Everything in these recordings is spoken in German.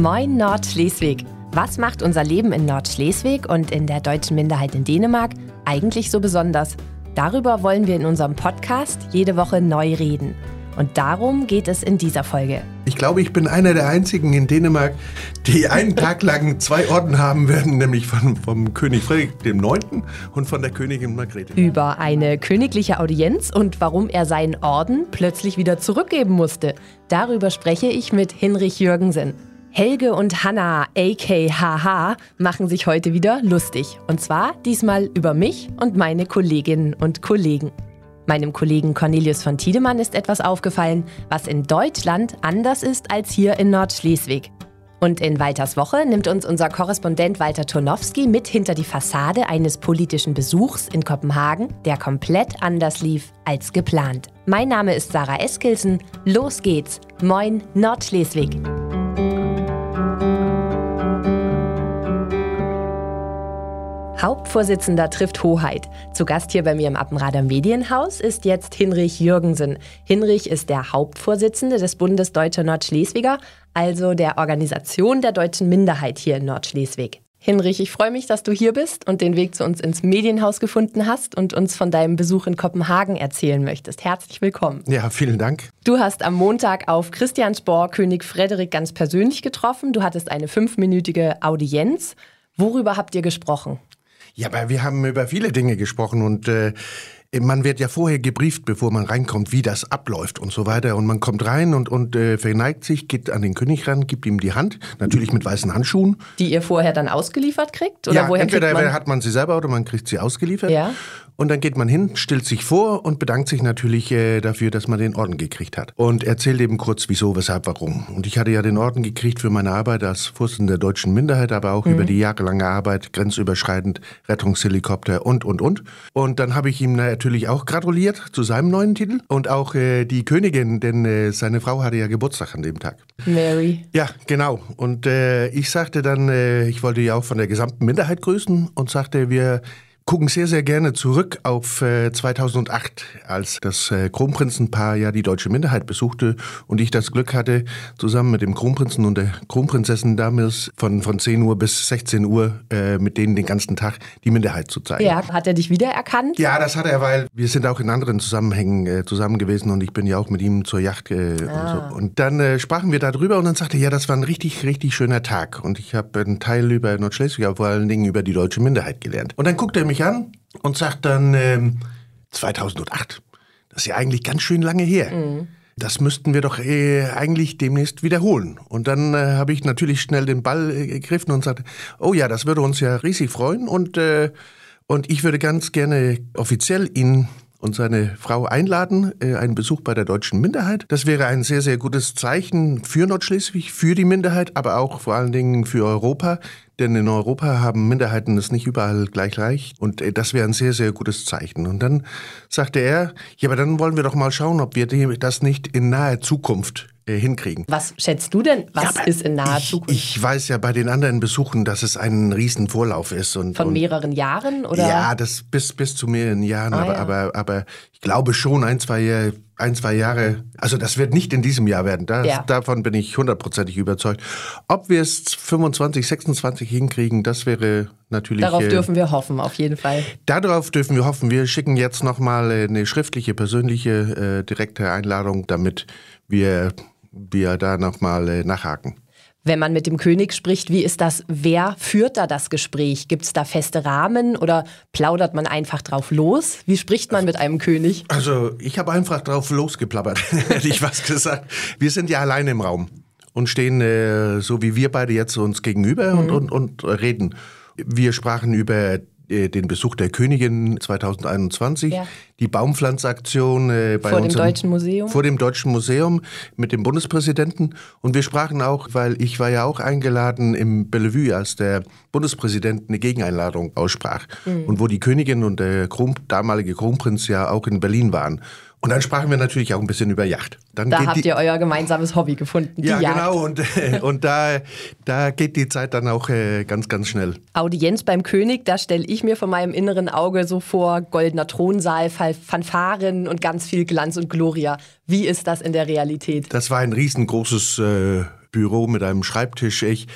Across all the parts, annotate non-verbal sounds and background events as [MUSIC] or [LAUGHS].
Moin Nordschleswig. Was macht unser Leben in Nordschleswig und in der deutschen Minderheit in Dänemark eigentlich so besonders? Darüber wollen wir in unserem Podcast jede Woche neu reden. Und darum geht es in dieser Folge. Ich glaube, ich bin einer der einzigen in Dänemark, die einen Tag [LAUGHS] lang zwei Orden haben werden, nämlich von, vom König Friedrich IX. und von der Königin Margrethe. Über eine königliche Audienz und warum er seinen Orden plötzlich wieder zurückgeben musste. Darüber spreche ich mit Hinrich Jürgensen. Helge und Hanna, AKHH, machen sich heute wieder lustig. Und zwar diesmal über mich und meine Kolleginnen und Kollegen. Meinem Kollegen Cornelius von Tiedemann ist etwas aufgefallen, was in Deutschland anders ist als hier in Nordschleswig. Und in Walters Woche nimmt uns unser Korrespondent Walter Turnowski mit hinter die Fassade eines politischen Besuchs in Kopenhagen, der komplett anders lief als geplant. Mein Name ist Sarah Eskilsen. Los geht's. Moin Nordschleswig. Hauptvorsitzender trifft Hoheit. Zu Gast hier bei mir im Appenrader Medienhaus ist jetzt Hinrich Jürgensen. Hinrich ist der Hauptvorsitzende des Bundes Deutscher Nordschleswiger, also der Organisation der deutschen Minderheit hier in Nordschleswig. Hinrich, ich freue mich, dass du hier bist und den Weg zu uns ins Medienhaus gefunden hast und uns von deinem Besuch in Kopenhagen erzählen möchtest. Herzlich willkommen. Ja, vielen Dank. Du hast am Montag auf Christiansborg König Frederik ganz persönlich getroffen. Du hattest eine fünfminütige Audienz. Worüber habt ihr gesprochen? Ja, aber wir haben über viele Dinge gesprochen und äh, man wird ja vorher gebrieft, bevor man reinkommt, wie das abläuft und so weiter. Und man kommt rein und, und äh, verneigt sich, geht an den König ran, gibt ihm die Hand, natürlich mit weißen Handschuhen. Die ihr vorher dann ausgeliefert kriegt? Oder ja, woher entweder man? hat man sie selber oder man kriegt sie ausgeliefert. Ja. Und dann geht man hin, stellt sich vor und bedankt sich natürlich äh, dafür, dass man den Orden gekriegt hat. Und erzählt eben kurz, wieso, weshalb, warum. Und ich hatte ja den Orden gekriegt für meine Arbeit als Vorsitzender der deutschen Minderheit, aber auch mhm. über die jahrelange Arbeit, grenzüberschreitend, Rettungshelikopter und, und, und. Und dann habe ich ihm natürlich auch gratuliert zu seinem neuen Titel und auch äh, die Königin, denn äh, seine Frau hatte ja Geburtstag an dem Tag. Mary. Ja, genau. Und äh, ich sagte dann, äh, ich wollte ja auch von der gesamten Minderheit grüßen und sagte, wir gucken sehr, sehr gerne zurück auf äh, 2008, als das äh, Kronprinzenpaar ja die deutsche Minderheit besuchte und ich das Glück hatte, zusammen mit dem Kronprinzen und der Kronprinzessin damals von, von 10 Uhr bis 16 Uhr äh, mit denen den ganzen Tag die Minderheit zu zeigen. Ja, hat er dich wiedererkannt? Ja, das hat er, weil wir sind auch in anderen Zusammenhängen äh, zusammen gewesen und ich bin ja auch mit ihm zur Yacht äh, ah. und so. Und dann äh, sprachen wir darüber und dann sagte er, ja, das war ein richtig, richtig schöner Tag und ich habe einen Teil über Nordschleswig, aber vor allen Dingen über die deutsche Minderheit gelernt. Und dann guckte er mich mich an und sagt dann, ähm, 2008, das ist ja eigentlich ganz schön lange her. Mhm. Das müssten wir doch äh, eigentlich demnächst wiederholen. Und dann äh, habe ich natürlich schnell den Ball äh, gegriffen und sagte, oh ja, das würde uns ja riesig freuen. Und, äh, und ich würde ganz gerne offiziell Ihnen und seine Frau einladen, äh, einen Besuch bei der deutschen Minderheit. Das wäre ein sehr, sehr gutes Zeichen für Nordschleswig, für die Minderheit, aber auch vor allen Dingen für Europa. Denn in Europa haben Minderheiten es nicht überall gleich leicht. Und äh, das wäre ein sehr, sehr gutes Zeichen. Und dann sagte er, ja, aber dann wollen wir doch mal schauen, ob wir das nicht in naher Zukunft äh, hinkriegen. Was schätzt du denn, was ja, ist in naher ich, Zukunft? Ich weiß ja bei den anderen Besuchen, dass es ein Riesenvorlauf ist. Und, Von und, mehreren Jahren? Oder? Ja, das bis, bis zu mehreren Jahren. Ah, aber, ja. aber, aber ich glaube schon ein, zwei Jahre ein, zwei Jahre, also das wird nicht in diesem Jahr werden, das, Ja. davon bin ich hundertprozentig überzeugt. Ob wir es 25, 26 hinkriegen, das wäre natürlich... Darauf äh, dürfen wir hoffen, auf jeden Fall. Darauf dürfen wir hoffen. Wir schicken jetzt nochmal eine schriftliche, persönliche, äh, direkte Einladung, damit wir, wir da nochmal äh, nachhaken. Wenn man mit dem König spricht, wie ist das? Wer führt da das Gespräch? Gibt es da feste Rahmen oder plaudert man einfach drauf los? Wie spricht man mit einem König? Also ich habe einfach drauf losgeplappert, [LAUGHS] hätte ich was gesagt. Wir sind ja alleine im Raum und stehen äh, so wie wir beide jetzt uns gegenüber und, und, und reden. Wir sprachen über den Besuch der Königin 2021, Ja. die Baumpflanzaktion äh, bei Vor dem Deutschen Museum? Vor dem Deutschen Museum mit dem Bundespräsidenten. Und wir sprachen auch, weil ich war ja auch eingeladen im Bellevue, als der Bundespräsident eine Gegeneinladung aussprach. Mhm. Und wo die Königin und der Kron damalige Kronprinz ja auch in Berlin waren. Und dann sprachen wir natürlich auch ein bisschen über Yacht. Dann Da habt die, ihr euer gemeinsames Hobby gefunden, die ja, Jagd. genau. Und, äh, und da, da geht die Zeit dann auch äh, ganz, ganz schnell. Audienz beim König, da stelle ich mir von meinem inneren Auge so vor, goldener Thronsaal, Fa- Fanfaren und ganz viel Glanz und Gloria. Wie ist das in der Realität? Das war ein riesengroßes äh, Büro mit einem Schreibtisch. Ich,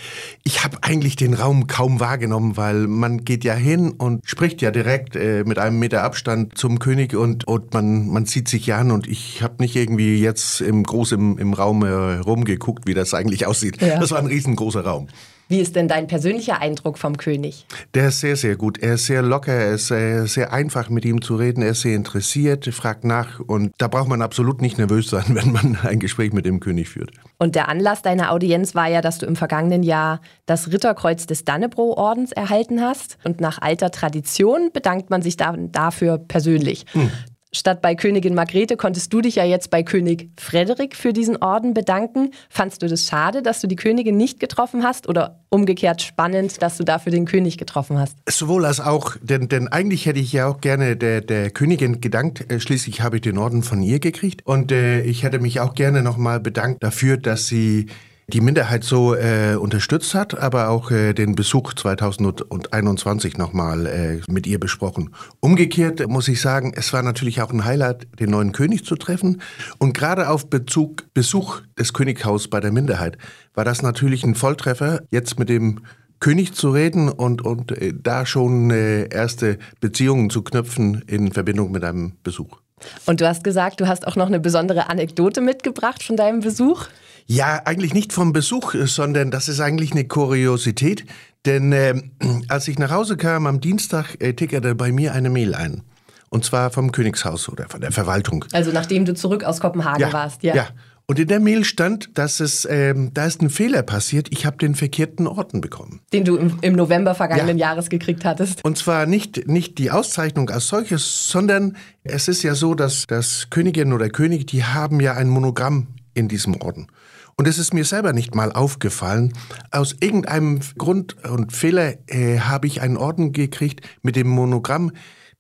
ich habe eigentlich den Raum kaum wahrgenommen, weil man geht ja hin und spricht ja direkt äh, mit einem Meter Abstand zum König und, und man, man sieht sich ja an und ich habe nicht irgendwie jetzt im groß im, im Raum äh, rumgeguckt, wie das eigentlich aussieht. Ja. Das war ein riesengroßer Raum. Wie ist denn dein persönlicher Eindruck vom König? Der ist sehr, sehr gut. Er ist sehr locker, er ist sehr einfach mit ihm zu reden, er ist sehr interessiert, fragt nach und da braucht man absolut nicht nervös sein, [LAUGHS] wenn man ein Gespräch mit dem König führt. Und der Anlass deiner Audienz war ja, dass du im vergangenen Jahr das Ritterkreuz des Dannebrog-Ordens erhalten hast. Und nach alter Tradition bedankt man sich da, dafür persönlich. Hm. Statt bei Königin Margrethe konntest du dich ja jetzt bei König Frederik für diesen Orden bedanken. Fandst du das schade, dass du die Königin nicht getroffen hast oder umgekehrt spannend, dass du dafür den König getroffen hast? Sowohl als auch, denn, denn eigentlich hätte ich ja auch gerne der, der Königin gedankt. Äh, schließlich habe ich den Orden von ihr gekriegt und äh, ich hätte mich auch gerne nochmal bedankt dafür, dass sie die Minderheit so äh, unterstützt hat, aber auch äh, den Besuch 2021 nochmal äh, mit ihr besprochen. Umgekehrt muss ich sagen, es war natürlich auch ein Highlight, den neuen König zu treffen. Und gerade auf Bezug, Besuch des Könighaus bei der Minderheit war das natürlich ein Volltreffer, jetzt mit dem König zu reden und, und äh, da schon äh, erste Beziehungen zu knüpfen in Verbindung mit einem Besuch. Und du hast gesagt, du hast auch noch eine besondere Anekdote mitgebracht von deinem Besuch? Ja, eigentlich nicht vom Besuch, sondern das ist eigentlich eine Kuriosität. Denn äh, [CLEARS THROAT] als ich nach Hause kam am Dienstag, äh, tickerte bei mir eine Mail ein. Und zwar vom Königshaus oder von der Verwaltung. Also nachdem du zurück aus Kopenhagen ja, warst, ja. Ja. Und in der Mail stand, dass es, ähm, da ist ein Fehler passiert. Ich habe den verkehrten Orden bekommen. Den du im, im November vergangenen ja. Jahres gekriegt hattest. Und zwar nicht, nicht die Auszeichnung als solches, sondern es ist ja so, dass das Königin oder König, die haben ja ein Monogramm in diesem Orden. Und es ist mir selber nicht mal aufgefallen. Aus irgendeinem Grund und Fehler äh, habe ich einen Orden gekriegt mit dem Monogramm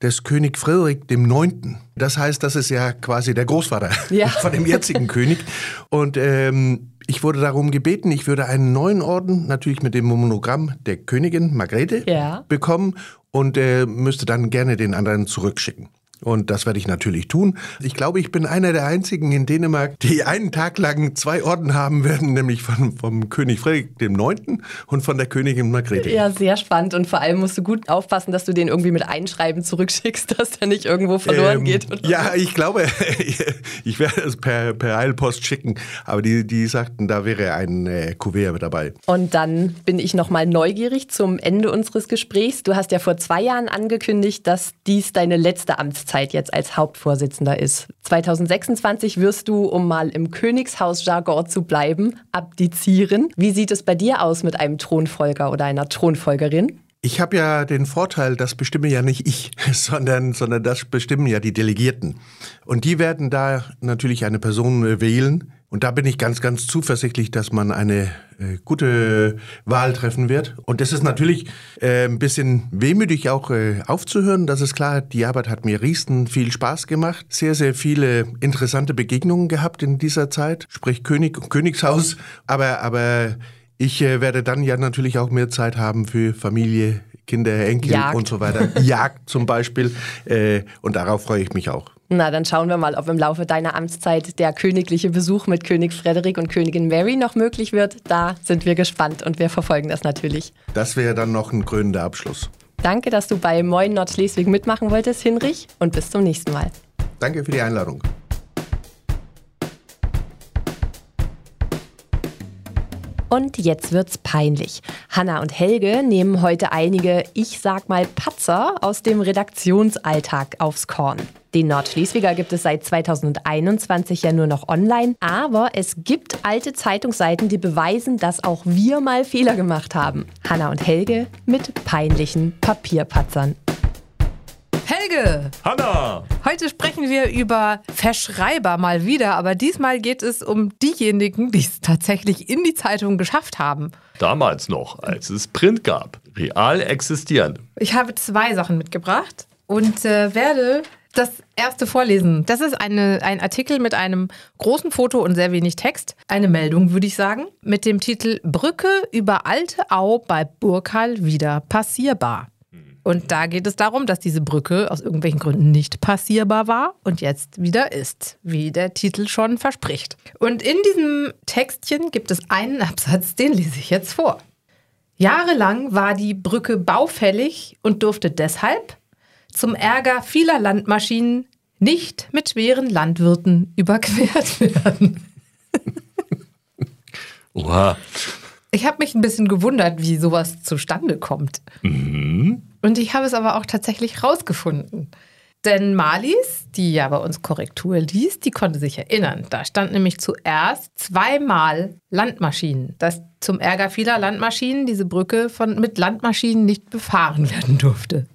des König Friedrich dem Neunten. Das heißt, das ist ja quasi der Großvater ja. [LAUGHS] von dem jetzigen König. Und ähm, ich wurde darum gebeten, ich würde einen neuen Orden, natürlich mit dem Monogramm der Königin Margrethe, ja. bekommen und äh, müsste dann gerne den anderen zurückschicken. Und das werde ich natürlich tun. Ich glaube, ich bin einer der einzigen in Dänemark, die einen Tag lang zwei Orden haben werden, nämlich von, vom König Friedrich dem Neunten und von der Königin Margrethe. Ja, sehr spannend. Und vor allem musst du gut aufpassen, dass du den irgendwie mit Einschreiben zurückschickst, [LAUGHS] dass der nicht irgendwo verloren ähm, geht. ja, so. ich glaube, [LAUGHS] ich werde es per, per Eilpost schicken. Aber die, die sagten, da wäre ein äh, Kuvert mit dabei. Und dann bin ich nochmal neugierig zum Ende unseres Gesprächs. Du hast ja vor zwei Jahren angekündigt, dass dies deine letzte Amtszeit Zeit jetzt als Hauptvorsitzender ist. 2026 wirst du, um mal im Königshaus-Jargon zu bleiben, abdizieren. Wie sieht es bei dir aus mit einem Thronfolger oder einer Thronfolgerin? Ich habe ja den Vorteil, das bestimme ja nicht ich, [LAUGHS] sondern, sondern das bestimmen ja die Delegierten. Und die werden da natürlich eine Person wählen, und da bin ich ganz, ganz zuversichtlich, dass man eine äh, gute Wahl treffen wird. Und das ist natürlich äh, ein bisschen wehmütig auch äh, aufzuhören. Das ist klar, die Arbeit hat mir riesen viel Spaß gemacht. Sehr, sehr viele interessante Begegnungen gehabt in dieser Zeit. Sprich König und Königshaus. Aber, aber ich äh, werde dann ja natürlich auch mehr Zeit haben für Familie, Kinder, Enkel Jagd. und so weiter. Jagd zum Beispiel. Äh, und darauf freue ich mich auch. Na, dann schauen wir mal, ob im Laufe deiner Amtszeit der königliche Besuch mit König Frederik und Königin Mary noch möglich wird. Da sind wir gespannt und wir verfolgen das natürlich. Das wäre dann noch ein krönender Abschluss. Danke, dass du bei Moin Nordschleswig mitmachen wolltest, Hinrich, und bis zum nächsten Mal. Danke für die Einladung. Und jetzt wird's peinlich. Hanna und Helge nehmen heute einige, ich sag mal, Patzer aus dem Redaktionsalltag aufs Korn. Den Nordschleswiger gibt es seit 2021 ja nur noch online, aber es gibt alte Zeitungsseiten, die beweisen, dass auch wir mal Fehler gemacht haben. Hanna und Helge mit peinlichen Papierpatzern. Helge! Hanna! Heute sprechen wir über Verschreiber mal wieder, aber diesmal geht es um diejenigen, die es tatsächlich in die Zeitung geschafft haben. Damals noch, als es Print gab. Real existierend. Ich habe zwei Sachen mitgebracht und äh, werde das erste vorlesen. Das ist eine, ein Artikel mit einem großen Foto und sehr wenig Text. Eine Meldung, würde ich sagen, mit dem Titel Brücke über Alte Au bei Burkal wieder passierbar. Und da geht es darum, dass diese Brücke aus irgendwelchen Gründen nicht passierbar war und jetzt wieder ist, wie der Titel schon verspricht. Und in diesem Textchen gibt es einen Absatz, den lese ich jetzt vor. Jahrelang war die Brücke baufällig und durfte deshalb zum Ärger vieler Landmaschinen nicht mit schweren Landwirten überquert [LAUGHS] werden. Oha. Ich habe mich ein bisschen gewundert, wie sowas zustande kommt. Und ich habe es aber auch tatsächlich rausgefunden. Denn Marlies, die ja bei uns Korrektur liest, die konnte sich erinnern. Da stand nämlich zuerst zweimal Landmaschinen, dass zum Ärger vieler Landmaschinen diese Brücke von, mit Landmaschinen nicht befahren werden durfte.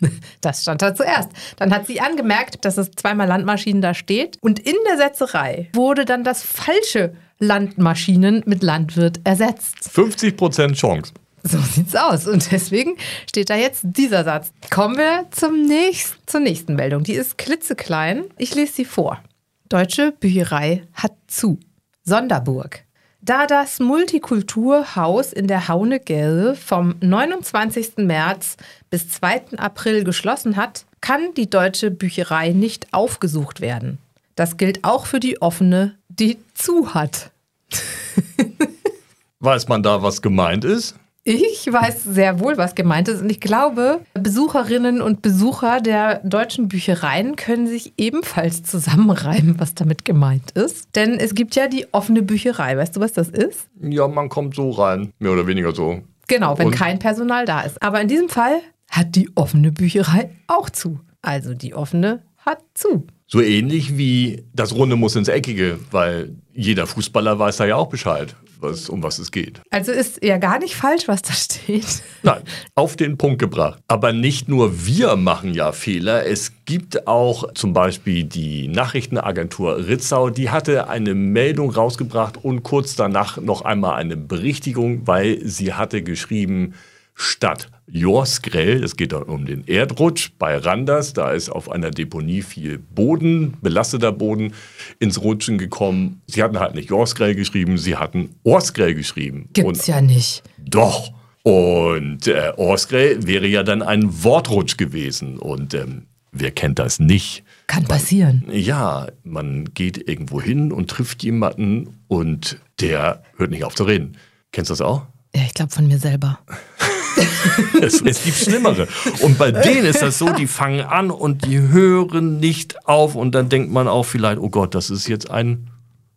[LAUGHS] Das stand da zuerst. Dann hat sie angemerkt, dass es zweimal Landmaschinen da steht. Und in der Setzerei wurde dann das falsche Landmaschinen mit Landwirt ersetzt. 50% Chance. So sieht's aus. Und deswegen steht da jetzt dieser Satz. Kommen wir zum nächsten, zur nächsten Meldung. Die ist klitzeklein. Ich lese sie vor. Deutsche Bücherei hat zu. Sonderburg. Da das Multikulturhaus in der Haunegelde vom 29. März bis 2. April geschlossen hat, kann die deutsche Bücherei nicht aufgesucht werden. Das gilt auch für die offene, die zu hat. [LAUGHS] Weiß man da, was gemeint ist? Ich weiß sehr wohl, was gemeint ist. Und ich glaube, Besucherinnen und Besucher der deutschen Büchereien können sich ebenfalls zusammenreimen, was damit gemeint ist. Denn es gibt ja die offene Bücherei. Weißt du, was das ist? Ja, man kommt so rein. Mehr oder weniger so. Genau, wenn Und? kein Personal da ist. Aber in diesem Fall hat die offene Bücherei auch zu. Also die offene hat zu. So ähnlich wie das Runde muss ins Eckige, weil jeder Fußballer weiß da ja auch Bescheid, was, um was es geht. Also ist ja gar nicht falsch, was da steht. Nein, auf den Punkt gebracht. Aber nicht nur wir machen ja Fehler. Es gibt auch zum Beispiel die Nachrichtenagentur Ritzau, die hatte eine Meldung rausgebracht und kurz danach noch einmal eine Berichtigung, weil sie hatte geschrieben, statt Jorsgrell, es geht dann um den Erdrutsch bei Randers, da ist auf einer Deponie viel Boden, belasteter Boden, ins Rutschen gekommen. Sie hatten halt nicht Jorsgrell geschrieben, sie hatten Orsgrell geschrieben. Gibt's ja nicht. Doch. Und äh, Orsgrell wäre ja dann ein Wortrutsch gewesen. Und ähm, wer kennt das nicht? Kann passieren. Ja, man geht irgendwo hin und trifft jemanden und der hört nicht auf zu reden. Kennst du das auch? Ja, ich glaube von mir selber. [LAUGHS] [LAUGHS] Es, es gibt Schlimmere. Und bei denen ist das so, die fangen an und die hören nicht auf. Und dann denkt man auch vielleicht, oh Gott, das ist jetzt ein,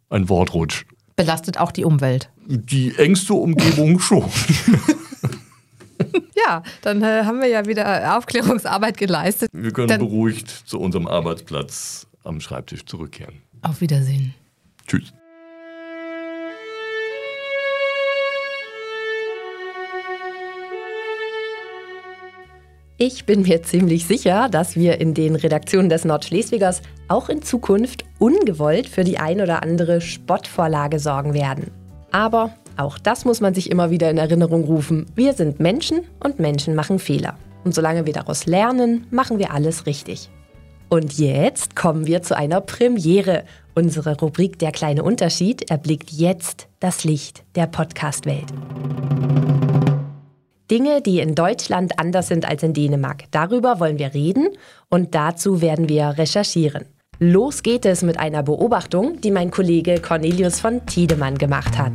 ein Wortrutsch. Belastet auch die Umwelt. Die engste Umgebung schon. [LAUGHS] Ja, dann äh, haben wir ja wieder Aufklärungsarbeit geleistet. Wir können Dann- beruhigt zu unserem Arbeitsplatz am Schreibtisch zurückkehren. Auf Wiedersehen. Tschüss. Ich bin mir ziemlich sicher, dass wir in den Redaktionen des Nordschleswigers auch in Zukunft ungewollt für die ein oder andere Spottvorlage sorgen werden. Aber auch das muss man sich immer wieder in Erinnerung rufen. Wir sind Menschen und Menschen machen Fehler. Und solange wir daraus lernen, machen wir alles richtig. Und jetzt kommen wir zu einer Premiere. Unsere Rubrik Der kleine Unterschied erblickt jetzt das Licht der Podcast-Welt. Dinge, die in Deutschland anders sind als in Dänemark. Darüber wollen wir reden und dazu werden wir recherchieren. Los geht es mit einer Beobachtung, die mein Kollege Cornelius von Tiedemann gemacht hat.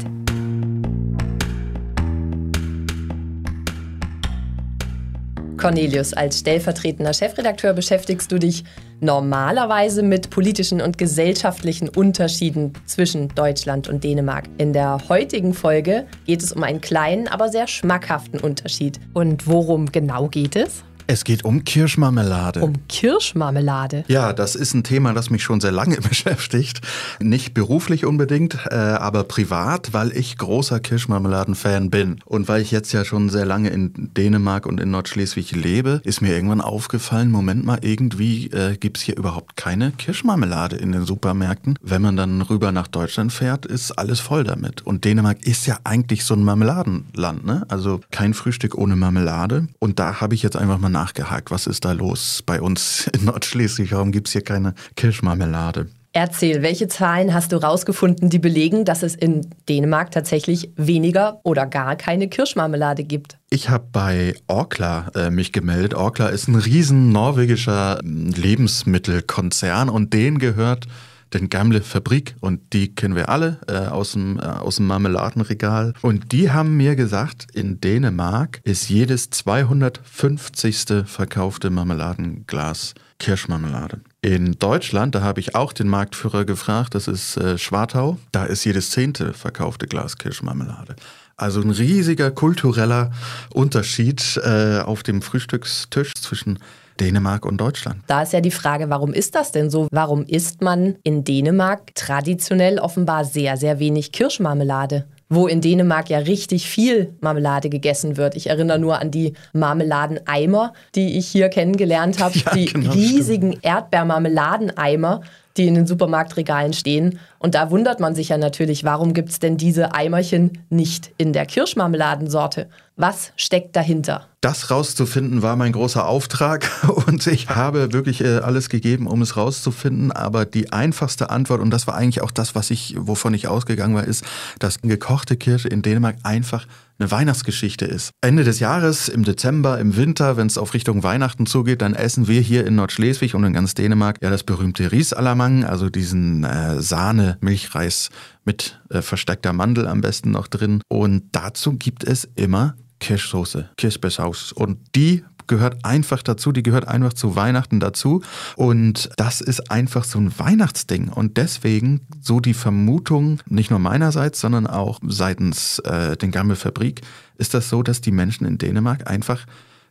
Cornelius, als stellvertretender Chefredakteur beschäftigst du dich normalerweise mit politischen und gesellschaftlichen Unterschieden zwischen Deutschland und Dänemark. In der heutigen Folge geht es um einen kleinen, aber sehr schmackhaften Unterschied. Und worum genau geht es? Es geht um Kirschmarmelade. Um Kirschmarmelade. ja, das ist ein Thema, das mich schon sehr lange [LAUGHS] beschäftigt. Nicht beruflich unbedingt, äh, aber privat, weil ich großer Kirschmarmeladen-Fan bin. Und weil ich jetzt ja schon sehr lange in Dänemark und in Nordschleswig lebe, ist mir irgendwann aufgefallen, Moment mal, irgendwie äh, gibt's hier überhaupt keine Kirschmarmelade in den Supermärkten. Wenn man dann rüber nach Deutschland fährt, ist alles voll damit. Und Dänemark ist ja eigentlich so ein Marmeladenland, ne? Also kein Frühstück ohne Marmelade. Und da habe ich jetzt einfach mal nachgehakt, was ist da los bei uns in Nordschleswig? Warum gibt's hier keine Kirschmarmelade? Erzähl, welche Zahlen hast du rausgefunden, die belegen, dass es in Dänemark tatsächlich weniger oder gar keine Kirschmarmelade gibt? Ich habe bei Orkla äh, mich gemeldet. Orkla ist ein riesen norwegischer ähm, Lebensmittelkonzern und denen gehört den Gamle Fabrik und die kennen wir alle äh, aus, dem, äh, aus dem Marmeladenregal. Und die haben mir gesagt, in Dänemark ist jedes 250. verkaufte Marmeladenglas Kirschmarmelade. In Deutschland, da habe ich auch den Marktführer gefragt, das ist äh, Schwartau, da ist jedes zehnte verkaufte Glas Kirschmarmelade. Also ein riesiger kultureller Unterschied äh, auf dem Frühstückstisch zwischen Dänemark und Deutschland. Da ist ja die Frage, warum ist das denn so? Warum isst man in Dänemark traditionell offenbar sehr, sehr wenig Kirschmarmelade? wo in Dänemark ja richtig viel Marmelade gegessen wird. Ich erinnere nur an die Marmeladeneimer, die ich hier kennengelernt habe. [LAUGHS] Ja, die genau, riesigen Erdbeermarmeladeneimer, die in den Supermarktregalen stehen. Und da wundert man sich ja natürlich, warum gibt es denn diese Eimerchen nicht in der Kirschmarmeladensorte? Was steckt dahinter? Das rauszufinden war mein großer Auftrag [LAUGHS] und ich habe wirklich äh, alles gegeben, um es rauszufinden. Aber die einfachste Antwort, und das war eigentlich auch das, was ich, wovon ich ausgegangen war, ist, dass gekochte Kirsche in Dänemark einfach eine Weihnachtsgeschichte ist. Ende des Jahres, im Dezember, im Winter, wenn es auf Richtung Weihnachten zugeht, dann essen wir hier in Nordschleswig und in ganz Dänemark ja das berühmte Riesalamang, also diesen äh, Sahne-Milchreis mit äh, versteckter Mandel am besten noch drin. Und dazu gibt es immer Kirschsoße, Kirschbeersaus. Und die gehört einfach dazu, die gehört einfach zu Weihnachten dazu. Und das ist einfach so ein Weihnachtsding. Und deswegen so die Vermutung, nicht nur meinerseits, sondern auch seitens äh, den Fabrik, ist das so, dass die Menschen in Dänemark einfach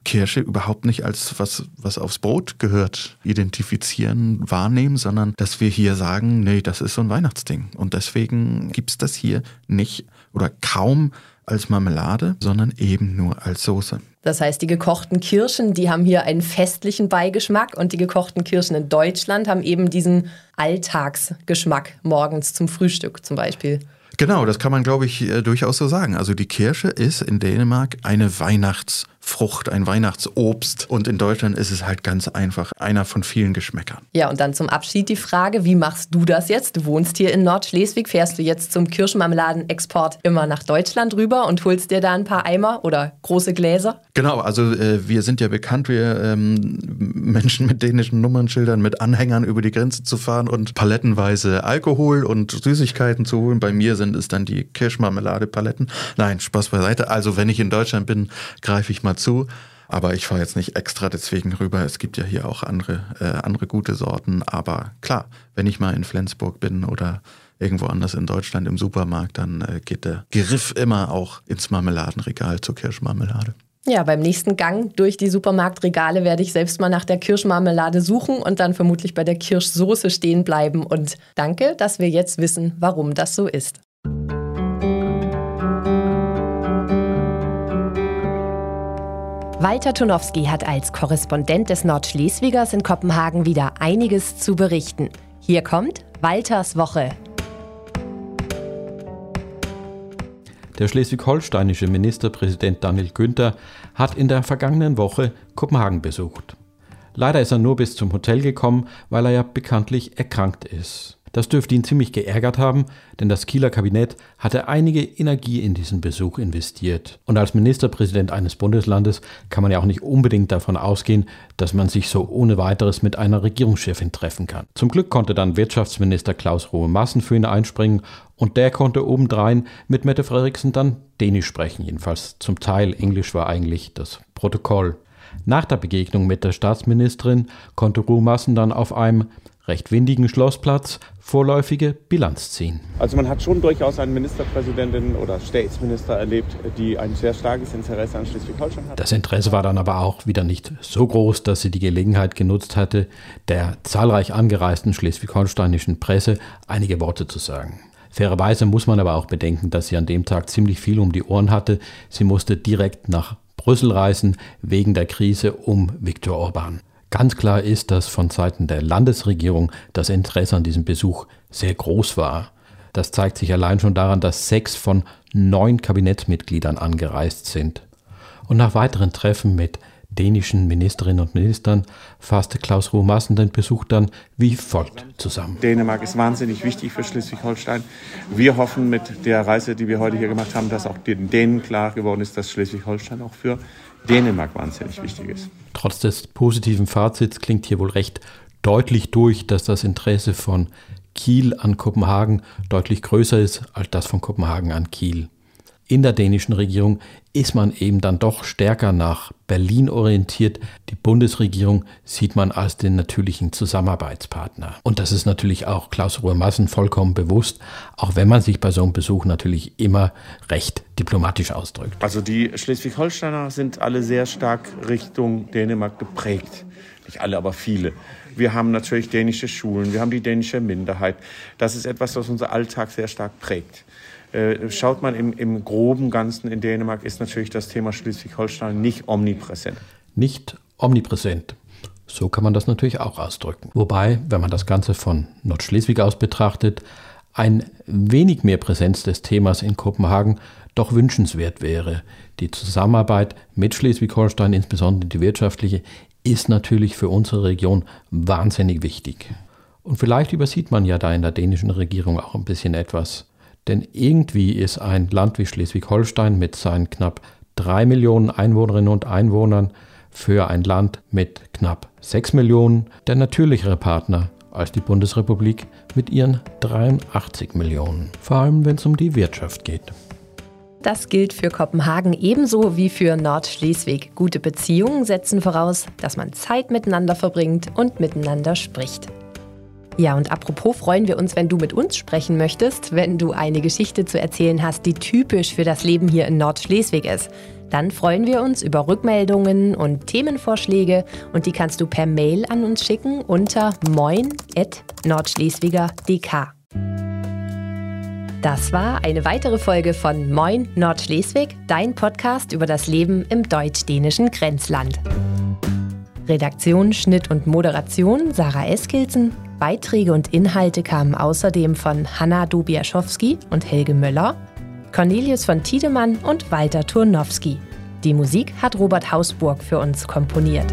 Kirsche überhaupt nicht als was, was aufs Brot gehört, identifizieren, wahrnehmen, sondern dass wir hier sagen, nee, das ist so ein Weihnachtsding. Und deswegen gibt es das hier nicht oder kaum als Marmelade, sondern eben nur als Soße. Das heißt, die gekochten Kirschen, die haben hier einen festlichen Beigeschmack und die gekochten Kirschen in Deutschland haben eben diesen Alltagsgeschmack morgens zum Frühstück zum Beispiel. Genau, das kann man, glaube ich, äh, durchaus so sagen. Also die Kirsche ist in Dänemark eine Weihnachts- Frucht, ein Weihnachtsobst. Und in Deutschland ist es halt ganz einfach einer von vielen Geschmäckern. Ja, und dann zum Abschied die Frage, wie machst du das jetzt? Du wohnst hier in Nordschleswig, fährst du jetzt zum Kirschmarmeladenexport immer nach Deutschland rüber und holst dir da ein paar Eimer oder große Gläser? Genau, also äh, wir sind ja bekannt, wir ähm, Menschen mit dänischen Nummernschildern, mit Anhängern über die Grenze zu fahren und palettenweise Alkohol und Süßigkeiten zu holen. Bei mir sind es dann die Kirschmarmelade-Paletten. Nein, Spaß beiseite. Also wenn ich in Deutschland bin, greife ich mal zu. Aber ich fahre jetzt nicht extra deswegen rüber. Es gibt ja hier auch andere, äh, andere gute Sorten. Aber klar, wenn ich mal in Flensburg bin oder irgendwo anders in Deutschland im Supermarkt, dann äh, geht der Griff immer auch ins Marmeladenregal zur Kirschmarmelade. Ja, beim nächsten Gang durch die Supermarktregale werde ich selbst mal nach der Kirschmarmelade suchen und dann vermutlich bei der Kirschsoße stehen bleiben. Und danke, dass wir jetzt wissen, warum das so ist. Walter Tunowski hat als Korrespondent des Nordschleswigers in Kopenhagen wieder einiges zu berichten. Hier kommt Walters Woche. Der schleswig-holsteinische Ministerpräsident Daniel Günther hat in der vergangenen Woche Kopenhagen besucht. Leider ist er nur bis zum Hotel gekommen, weil er ja bekanntlich erkrankt ist. Das dürfte ihn ziemlich geärgert haben, denn das Kieler Kabinett hatte einige Energie in diesen Besuch investiert. Und als Ministerpräsident eines Bundeslandes kann man ja auch nicht unbedingt davon ausgehen, dass man sich so ohne weiteres mit einer Regierungschefin treffen kann. Zum Glück konnte dann Wirtschaftsminister Klaus Ruhe Massen für ihn einspringen und der konnte obendrein mit Mette Frederiksen dann Dänisch sprechen, jedenfalls zum Teil. Englisch war eigentlich das Protokoll. Nach der Begegnung mit der Staatsministerin konnte Ruhe Massen dann auf einem recht windigen Schlossplatz vorläufige Bilanz ziehen. Also man hat schon durchaus eine Ministerpräsidentin oder Staatsminister erlebt, die ein sehr starkes Interesse an Schleswig-Holstein hat. Das Interesse war dann aber auch wieder nicht so groß, dass sie die Gelegenheit genutzt hatte, der zahlreich angereisten schleswig-holsteinischen Presse einige Worte zu sagen. Fairerweise muss man aber auch bedenken, dass sie an dem Tag ziemlich viel um die Ohren hatte. Sie musste direkt nach Brüssel reisen wegen der Krise um Viktor Orban. Ganz klar ist, dass von Seiten der Landesregierung das Interesse an diesem Besuch sehr groß war. Das zeigt sich allein schon daran, dass sechs von neun Kabinettsmitgliedern angereist sind. Und nach weiteren Treffen mit dänischen Ministerinnen und Ministern fasste Klaus Ruhe Massen den Besuch dann wie folgt zusammen. Dänemark ist wahnsinnig wichtig für Schleswig-Holstein. Wir hoffen mit der Reise, die wir heute hier gemacht haben, dass auch den Dänen klar geworden ist, dass Schleswig-Holstein auch für Dänemark wahnsinnig wichtig ist. Trotz des positiven Fazits klingt hier wohl recht deutlich durch, dass das Interesse von Kiel an Kopenhagen deutlich größer ist als das von Kopenhagen an Kiel. In der dänischen Regierung ist man eben dann doch stärker nach Berlin orientiert. Die Bundesregierung sieht man als den natürlichen Zusammenarbeitspartner. Und das ist natürlich auch Klaus Ruhr-Massen vollkommen bewusst, auch wenn man sich bei so einem Besuch natürlich immer recht diplomatisch ausdrückt. Also die Schleswig-Holsteiner sind alle sehr stark Richtung Dänemark geprägt. Nicht alle, aber viele. Wir haben natürlich dänische Schulen, wir haben die dänische Minderheit. Das ist etwas, was unser Alltag sehr stark prägt. Äh, schaut man im, im groben Ganzen in Dänemark, ist natürlich das Thema Schleswig-Holstein nicht omnipräsent. Nicht omnipräsent. So kann man das natürlich auch ausdrücken. Wobei, wenn man das Ganze von Nordschleswig aus betrachtet, ein wenig mehr Präsenz des Themas in Kopenhagen doch wünschenswert wäre. Die Zusammenarbeit mit Schleswig-Holstein, insbesondere die wirtschaftliche, ist natürlich für unsere Region wahnsinnig wichtig. Und vielleicht übersieht man ja da in der dänischen Regierung auch ein bisschen etwas. Denn irgendwie ist ein Land wie Schleswig-Holstein mit seinen knapp drei Millionen Einwohnerinnen und Einwohnern für ein Land mit knapp sechs Millionen der natürlichere Partner als die Bundesrepublik mit ihren 83 Millionen. Vor allem wenn es um die Wirtschaft geht. Das gilt für Kopenhagen ebenso wie für Nordschleswig. Gute Beziehungen setzen voraus, dass man Zeit miteinander verbringt und miteinander spricht. Ja, und apropos freuen wir uns, wenn du mit uns sprechen möchtest, wenn du eine Geschichte zu erzählen hast, die typisch für das Leben hier in Nordschleswig ist. Dann freuen wir uns über Rückmeldungen und Themenvorschläge und die kannst du per Mail an uns schicken unter moin.nordschleswiger.dk. Das war eine weitere Folge von Moin Nordschleswig, dein Podcast über das Leben im deutsch-dänischen Grenzland. Redaktion, Schnitt und Moderation Sarah Eskilsen. Beiträge und Inhalte kamen außerdem von Hanna Dubiaschowski und Helge Möller, Cornelius von Tiedemann und Walter Turnowski. Die Musik hat Robert Hausburg für uns komponiert.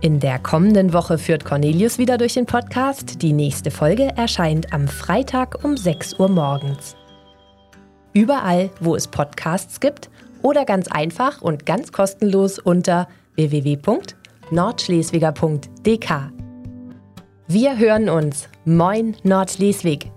In der kommenden Woche führt Cornelius wieder durch den Podcast. Die nächste Folge erscheint am Freitag um 6 Uhr morgens. Überall, wo es Podcasts gibt oder ganz einfach und ganz kostenlos unter www.nordschleswiger.dk. Wir hören uns. Moin Nordschleswig.